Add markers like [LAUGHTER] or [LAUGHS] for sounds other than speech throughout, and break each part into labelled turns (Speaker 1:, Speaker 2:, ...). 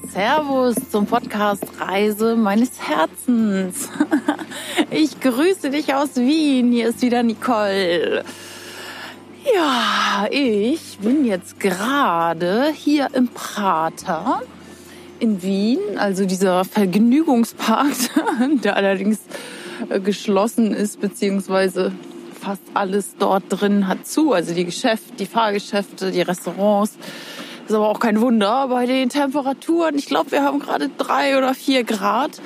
Speaker 1: Servus zum Podcast Reise meines Herzens. [LAUGHS] Ich grüße dich aus Wien. Hier ist wieder Nicole. Ja, ich bin jetzt gerade hier im Prater in Wien, also dieser Vergnügungspark, [LAUGHS] der allerdings äh, geschlossen ist, beziehungsweise fast alles dort drin hat zu. Also die Geschäfte, die Fahrgeschäfte, die Restaurants. Ist aber auch kein Wunder bei den Temperaturen. Ich glaube, wir haben gerade drei oder vier Grad.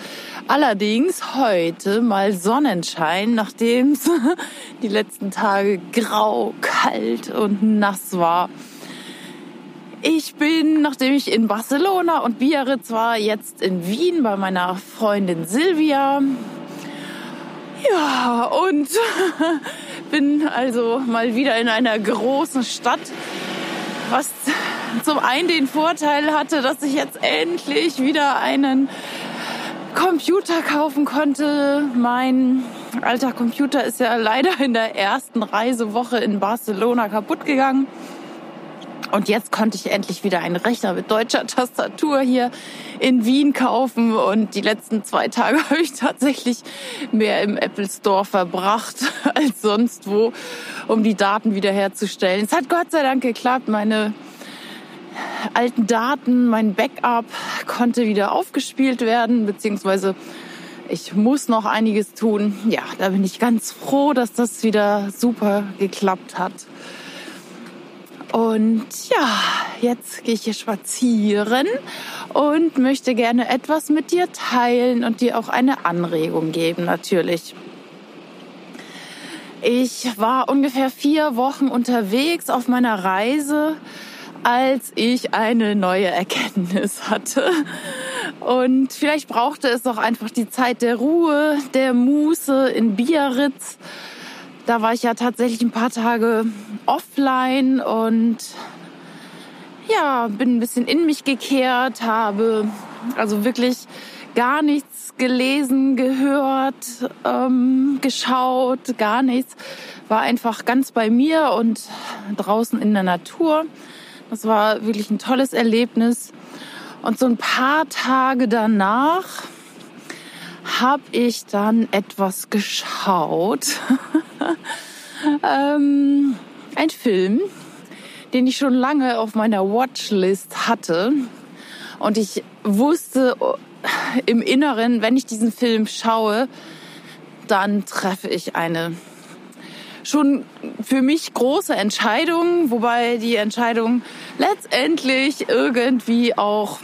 Speaker 1: Allerdings heute mal Sonnenschein, nachdem es [LAUGHS] die letzten Tage grau, kalt und nass war. Ich bin, nachdem ich in Barcelona und Biarritz war, jetzt in Wien bei meiner Freundin Silvia. Ja, und [LAUGHS] bin also mal wieder in einer großen Stadt, was zum einen den Vorteil hatte, dass ich jetzt endlich wieder einen Computer kaufen konnte. Mein alter Computer ist ja leider in der ersten Reisewoche in Barcelona kaputt gegangen. Und jetzt konnte ich endlich wieder einen Rechner mit deutscher Tastatur hier in Wien kaufen. Und die letzten zwei Tage [LAUGHS] habe ich tatsächlich mehr im Apple Store verbracht [LAUGHS] als sonst wo, um die Daten wiederherzustellen. Es hat Gott sei Dank geklappt. Meine alten Daten, mein Backup konnte wieder aufgespielt werden, beziehungsweise ich muss noch einiges tun. Ja, da bin ich ganz froh, dass das wieder super geklappt hat. Und ja, jetzt gehe ich hier spazieren und möchte gerne etwas mit dir teilen und dir auch eine Anregung geben, natürlich. Ich war ungefähr vier Wochen unterwegs auf meiner Reise, als ich eine neue Erkenntnis hatte. Und vielleicht brauchte es auch einfach die Zeit der Ruhe, der Muße in Biarritz da war ich ja tatsächlich ein paar Tage offline und ja, bin ein bisschen in mich gekehrt, habe also wirklich gar nichts gelesen, gehört, ähm, geschaut, gar nichts. War einfach ganz bei mir und draußen in der Natur. Das war wirklich ein tolles Erlebnis. Und so ein paar Tage danach habe ich dann etwas geschaut. [LAUGHS] ähm, ein Film, den ich schon lange auf meiner Watchlist hatte. Und ich wusste im Inneren, wenn ich diesen Film schaue, dann treffe ich eine schon für mich große Entscheidung, wobei die Entscheidung letztendlich irgendwie auch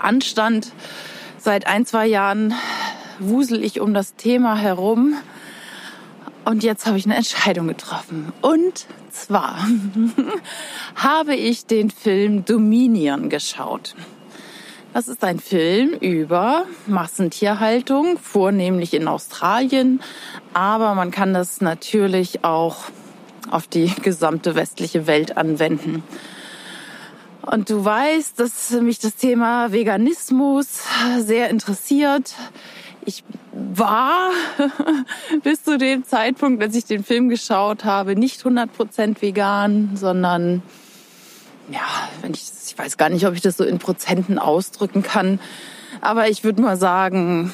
Speaker 1: anstand. Seit ein, zwei Jahren wusel ich um das Thema herum und jetzt habe ich eine Entscheidung getroffen. Und zwar [LAUGHS] habe ich den Film Dominion geschaut. Das ist ein Film über Massentierhaltung, vornehmlich in Australien, aber man kann das natürlich auch auf die gesamte westliche Welt anwenden. Und du weißt, dass mich das Thema Veganismus sehr interessiert. Ich war [LAUGHS] bis zu dem Zeitpunkt, als ich den Film geschaut habe, nicht 100% vegan, sondern ja, wenn ich, ich weiß gar nicht, ob ich das so in Prozenten ausdrücken kann, aber ich würde mal sagen,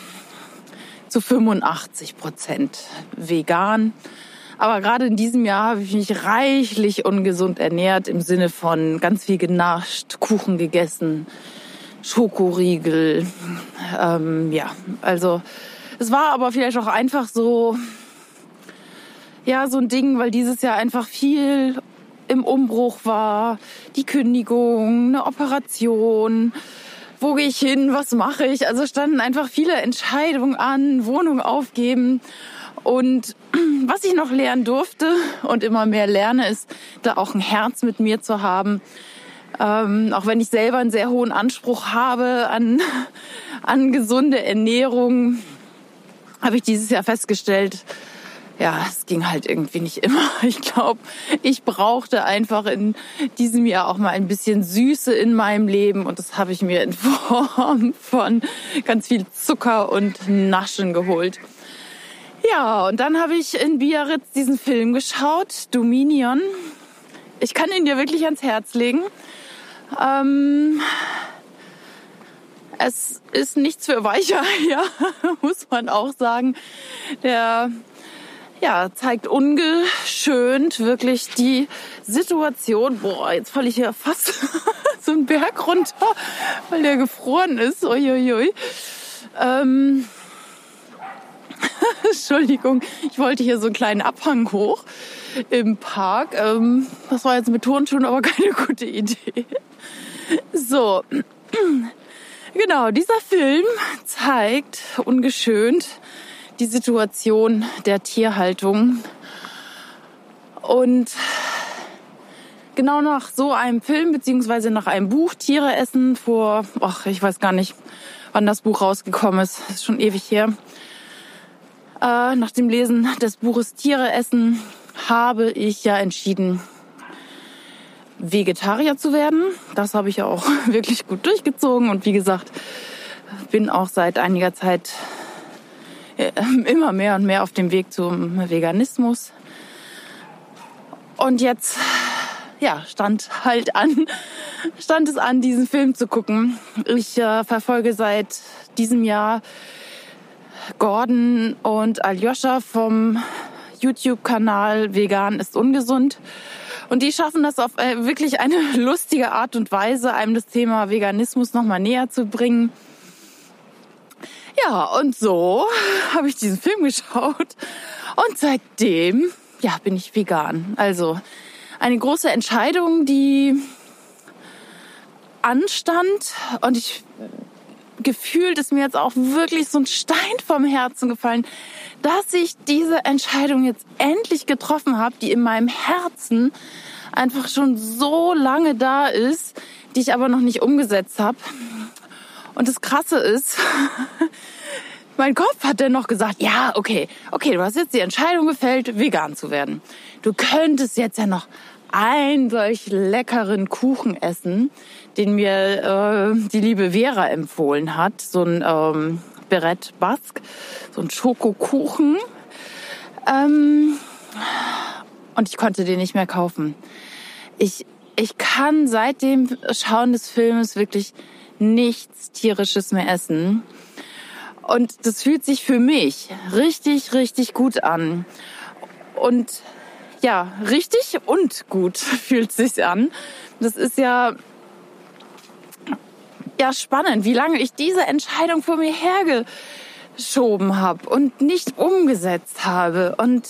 Speaker 1: zu 85% vegan. Aber gerade in diesem Jahr habe ich mich reichlich ungesund ernährt im Sinne von ganz viel genascht, Kuchen gegessen, Schokoriegel. Ähm, ja, also es war aber vielleicht auch einfach so, ja, so ein Ding, weil dieses Jahr einfach viel im Umbruch war. Die Kündigung, eine Operation. Wo gehe ich hin? Was mache ich? Also standen einfach viele Entscheidungen an, Wohnung aufgeben. Und [CLEARS THROAT] was ich noch lernen durfte und immer mehr lerne, ist, da auch ein Herz mit mir zu haben ähm, auch wenn ich selber einen sehr hohen Anspruch habe an, [LAUGHS] an gesunde Ernährung, habe ich dieses Jahr festgestellt, ja, es ging halt irgendwie nicht immer. [LAUGHS] Ich glaube, ich brauchte einfach in diesem Jahr auch mal ein bisschen Süße in meinem Leben und das habe ich mir in [LAUGHS] Form von ganz viel Zucker und Naschen geholt. Ja, und dann habe ich in Biarritz diesen Film geschaut, Dominion. Ich kann ihn dir wirklich ans Herz legen. Ähm, Es ist nichts für Weicher, [LAUGHS] ja, muss man auch sagen. Der ja, zeigt ungeschönt wirklich die Situation. Boah, jetzt falle ich hier fast [LAUGHS] so einen Berg runter, weil der gefroren ist. Uiuiui. Ähm, [LAUGHS] Entschuldigung, ich wollte hier so einen kleinen Abhang hoch im Park. Ähm, das war jetzt mit Turnschuhen aber [LAUGHS] keine gute Idee. So, [CLEARS THROAT] genau, dieser Film zeigt ungeschönt die Situation der Tierhaltung. Und genau nach so einem Film beziehungsweise nach einem Buch Tiere essen vor, ach, ich weiß gar nicht, wann das Buch rausgekommen ist, ist schon ewig her. Äh, nach dem Lesen des Buches Tiere essen habe ich ja entschieden, Vegetarier zu werden. Das habe ich auch [LAUGHS] wirklich gut durchgezogen und wie gesagt, bin auch seit einiger Zeit [LAUGHS] immer mehr und mehr auf dem Weg zum Veganismus. Und jetzt, ja, stand halt an, [LAUGHS] stand es an, diesen Film zu gucken. Ich äh, verfolge seit diesem Jahr Gordon und Aljoscha vom YouTube-Kanal Vegan ist ungesund. Und die schaffen das auf äh, wirklich eine [LAUGHS] lustige Art und Weise, einem das Thema Veganismus nochmal näher zu bringen. Ja, und so [LAUGHS] habe ich diesen Film geschaut und seitdem, ja, bin ich vegan. Also eine große Entscheidung, die anstand und ich gefühlt ist mir jetzt auch wirklich so ein Stein vom Herzen gefallen, dass ich diese Entscheidung jetzt endlich getroffen habe, die in meinem Herzen einfach schon so lange da ist, die ich aber noch nicht umgesetzt habe. Und das Krasse ist, [LAUGHS] mein Kopf hat dann noch gesagt, ja, okay, okay, du hast jetzt die Entscheidung gefällt, vegan zu werden. Du könntest jetzt ja noch einen solch leckeren Kuchen essen, den mir äh, die liebe Vera empfohlen hat. So ein ähm, Beret Basque, so ein Schokokuchen. Ähm, und ich konnte den nicht mehr kaufen. Ich, ich kann seit dem Schauen des Filmes wirklich nichts Tierisches mehr essen. Und das fühlt sich für mich richtig, richtig gut an. Und ja, richtig und gut [LAUGHS] fühlt sich an. Das ist ja ja spannend, wie lange ich diese Entscheidung vor mir hergeschoben habe und nicht umgesetzt habe. Und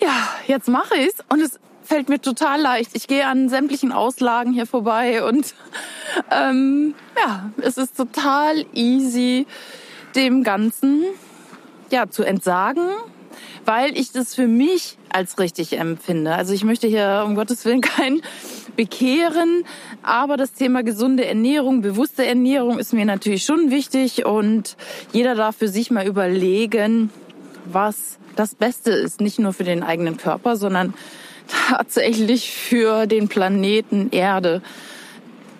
Speaker 1: ja, jetzt mache ich es und es fällt mir total leicht. Ich gehe an sämtlichen Auslagen hier vorbei und ähm, ja, es ist total easy, dem Ganzen ja zu entsagen weil ich das für mich als richtig empfinde. Also ich möchte hier um Gottes Willen keinen bekehren, aber das Thema gesunde Ernährung, bewusste Ernährung ist mir natürlich schon wichtig und jeder darf für sich mal überlegen, was das Beste ist, nicht nur für den eigenen Körper, sondern tatsächlich für den Planeten Erde.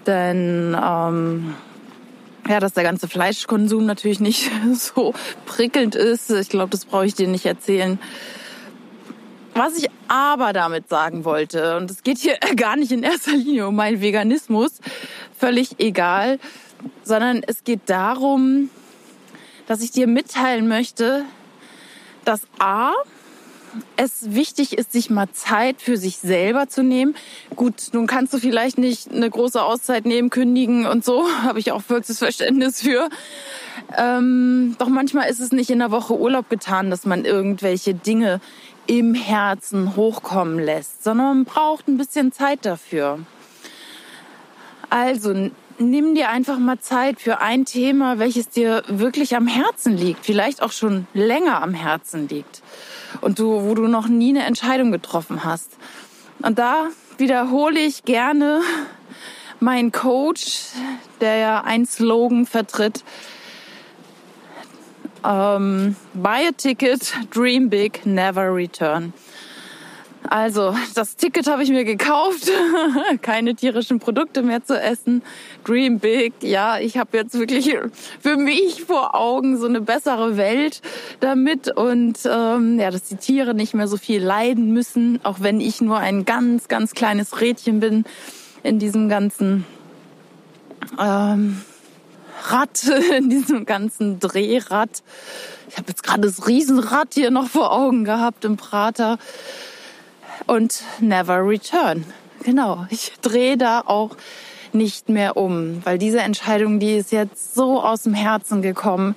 Speaker 1: Denn ähm, ja, dass der ganze Fleischkonsum natürlich nicht [LAUGHS] so prickelnd ist. Ich glaube, das brauche ich dir nicht erzählen. Was ich aber damit sagen wollte, und es geht hier [LAUGHS] gar nicht in erster Linie um meinen Veganismus, völlig egal, sondern es geht darum, dass ich dir mitteilen möchte, dass A, es wichtig ist, sich mal Zeit für sich selber zu nehmen. Gut, nun kannst du vielleicht nicht eine große Auszeit nehmen, kündigen und so, [LAUGHS] habe ich auch vollstes Verständnis für. Ähm, doch manchmal ist es nicht in der Woche Urlaub getan, dass man irgendwelche Dinge im Herzen hochkommen lässt, sondern man braucht ein bisschen Zeit dafür. Also nimm dir einfach mal Zeit für ein Thema, welches dir wirklich am Herzen liegt, vielleicht auch schon länger am Herzen liegt und du, wo du noch nie eine Entscheidung getroffen hast. Und da wiederhole ich gerne meinen Coach, der ja ein Slogan vertritt. Ähm, buy a ticket, dream big, never return. Also, das Ticket habe ich mir gekauft, [LAUGHS] keine tierischen Produkte mehr zu essen. Dream big, ja, ich habe jetzt wirklich für mich vor Augen so eine bessere Welt damit und ähm, ja, dass die Tiere nicht mehr so viel leiden müssen, auch wenn ich nur ein ganz, ganz kleines Rädchen bin in diesem ganzen ähm, Rad, [LAUGHS] in diesem ganzen Drehrad. Ich habe jetzt gerade das Riesenrad hier noch vor Augen gehabt im Prater. Und never return. Genau, ich drehe da auch nicht mehr um, weil diese Entscheidung, die ist jetzt so aus dem Herzen gekommen.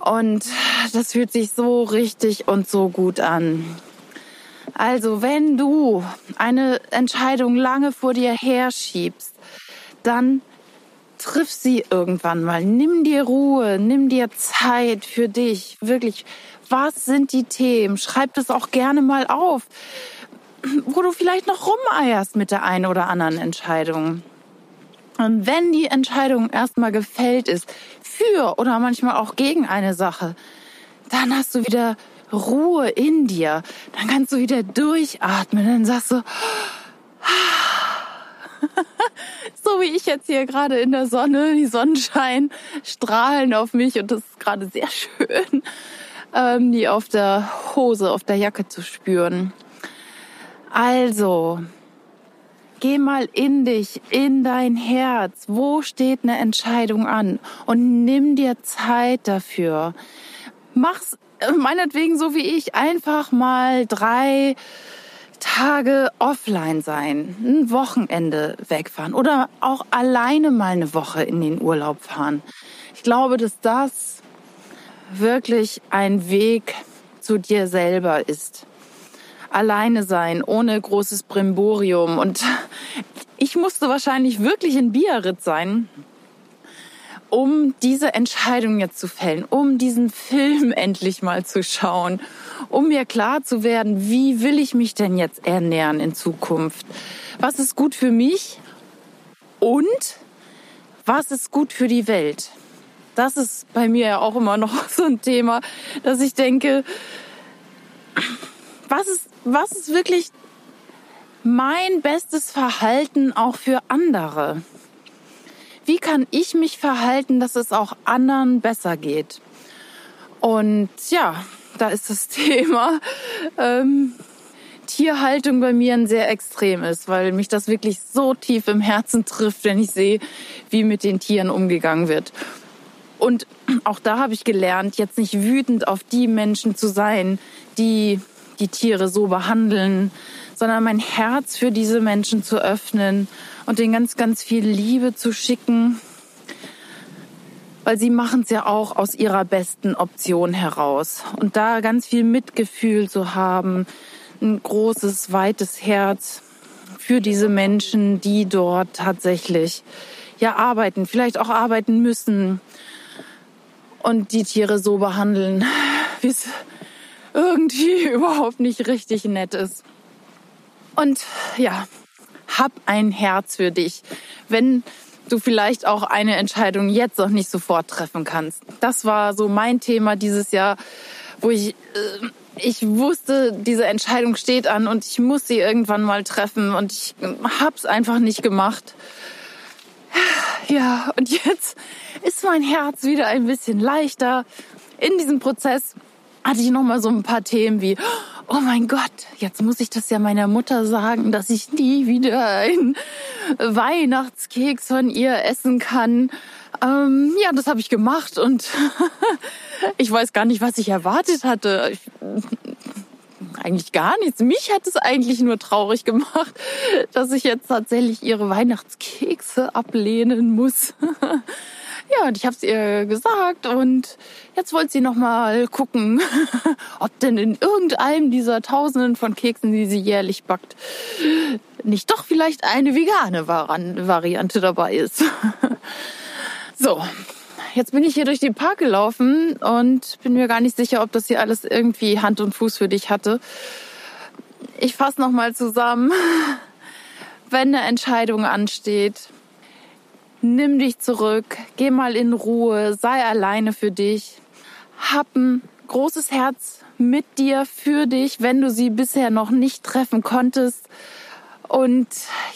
Speaker 1: Und das fühlt sich so richtig und so gut an. Also, wenn du eine Entscheidung lange vor dir herschiebst, dann triff sie irgendwann mal. Nimm dir Ruhe, nimm dir Zeit für dich. Wirklich, was sind die Themen? Schreib das auch gerne mal auf, wo du vielleicht noch rumeierst mit der einen oder anderen Entscheidung. Und wenn die Entscheidung erstmal gefällt ist, für oder manchmal auch gegen eine Sache, dann hast du wieder Ruhe in dir. Dann kannst du wieder durchatmen. Dann sagst du, wie ich jetzt hier gerade in der Sonne, die Sonnenschein strahlen auf mich und das ist gerade sehr schön, ähm, die auf der Hose, auf der Jacke zu spüren. Also, geh mal in dich, in dein Herz. Wo steht eine Entscheidung an? Und nimm dir Zeit dafür. Mach's äh, meinetwegen so wie ich einfach mal drei Tage offline sein, ein Wochenende wegfahren oder auch alleine mal eine Woche in den Urlaub fahren. Ich glaube, dass das wirklich ein Weg zu dir selber ist. Alleine sein, ohne großes Brimborium. Und ich musste wahrscheinlich wirklich in Biarritz sein, um diese Entscheidung jetzt zu fällen, um diesen Film [LAUGHS] endlich mal zu schauen, um mir klar zu werden, wie will ich mich denn jetzt ernähren in Zukunft? Was ist gut für mich und was ist gut für die Welt? Das ist bei mir ja auch immer noch [LAUGHS] so ein Thema, dass ich denke, was ist, was ist wirklich mein bestes Verhalten auch für andere? wie kann ich mich verhalten, dass es auch anderen besser geht? Und ja, da ist das [LAUGHS] Thema ähm, Tierhaltung bei mir ein sehr extrem ist, weil mich das wirklich so tief im Herzen trifft, wenn ich sehe, wie mit den Tieren umgegangen wird. Und auch da habe ich gelernt, jetzt nicht wütend auf die Menschen zu sein, die die Tiere so behandeln, sondern mein Herz für diese Menschen zu öffnen und denen ganz, ganz viel Liebe zu schicken, weil sie machen es ja auch aus ihrer besten Option heraus. Und da ganz viel Mitgefühl zu haben, ein großes, weites Herz für diese Menschen, die dort tatsächlich ja arbeiten, vielleicht auch arbeiten müssen und die Tiere so behandeln, wie es irgendwie [LAUGHS] überhaupt nicht richtig nett ist. Und ja, hab ein Herz für dich. Wenn du vielleicht auch eine Entscheidung jetzt noch nicht sofort treffen kannst. Das war so mein Thema dieses Jahr, wo ich, äh, ich wusste, diese Entscheidung steht an und ich muss sie irgendwann mal treffen und ich hab's einfach nicht gemacht. Ja, und jetzt ist mein Herz wieder ein bisschen leichter. In diesem Prozess hatte ich noch mal so ein paar Themen wie, oh mein Gott, jetzt muss ich das ja meiner Mutter sagen, dass ich nie wieder einen Weihnachtskeks von ihr essen kann. Ähm, ja, das habe ich gemacht und [LAUGHS] ich weiß gar nicht, was ich erwartet hatte. Ich, eigentlich gar nichts. Mich hat es eigentlich nur traurig gemacht, dass ich jetzt tatsächlich ihre Weihnachtskekse ablehnen muss. [LAUGHS] Ja, und ich habe es ihr gesagt und jetzt wollte sie noch mal gucken, [LAUGHS] ob denn in irgendeinem dieser Tausenden von Keksen, die sie jährlich backt, nicht doch vielleicht eine vegane Variante dabei ist. [LAUGHS] so, jetzt bin ich hier durch den Park gelaufen und bin mir gar nicht sicher, ob das hier alles irgendwie Hand und Fuß für dich hatte. Ich fasse noch mal zusammen. [LAUGHS] Wenn eine Entscheidung ansteht, nimm dich zurück, geh mal in Ruhe, sei alleine für dich, hab ein großes Herz mit dir, für dich, wenn du sie bisher noch nicht treffen konntest. Und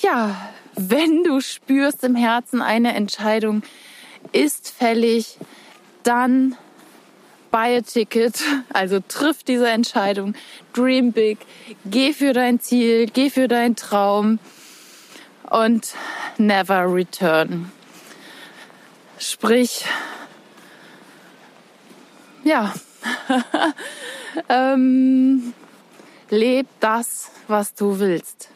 Speaker 1: ja, wenn du spürst im Herzen eine Entscheidung ist fällig, dann buy a ticket, also triff diese Entscheidung, dream big, geh für dein Ziel, geh für deinen Traum. Und never return. Sprich, ja, [LAUGHS] ähm, leb das, was du willst.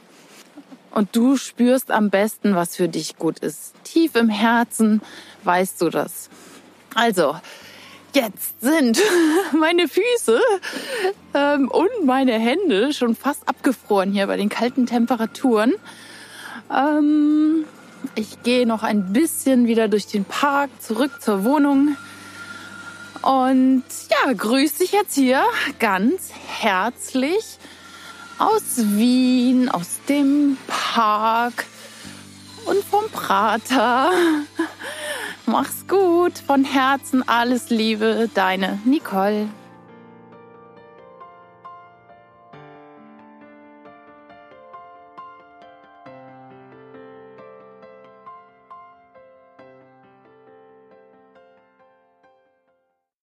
Speaker 1: Und du spürst am besten, was für dich gut ist. Tief im Herzen weißt du das. Also, jetzt sind [LAUGHS] meine Füße ähm, und meine Hände schon fast abgefroren hier bei den kalten Temperaturen. Ähm, ich gehe noch ein bisschen wieder durch den Park zurück zur Wohnung. Und ja, grüße dich jetzt hier ganz herzlich aus Wien, aus dem Park und vom Prater. Mach's gut, von Herzen alles Liebe, deine Nicole.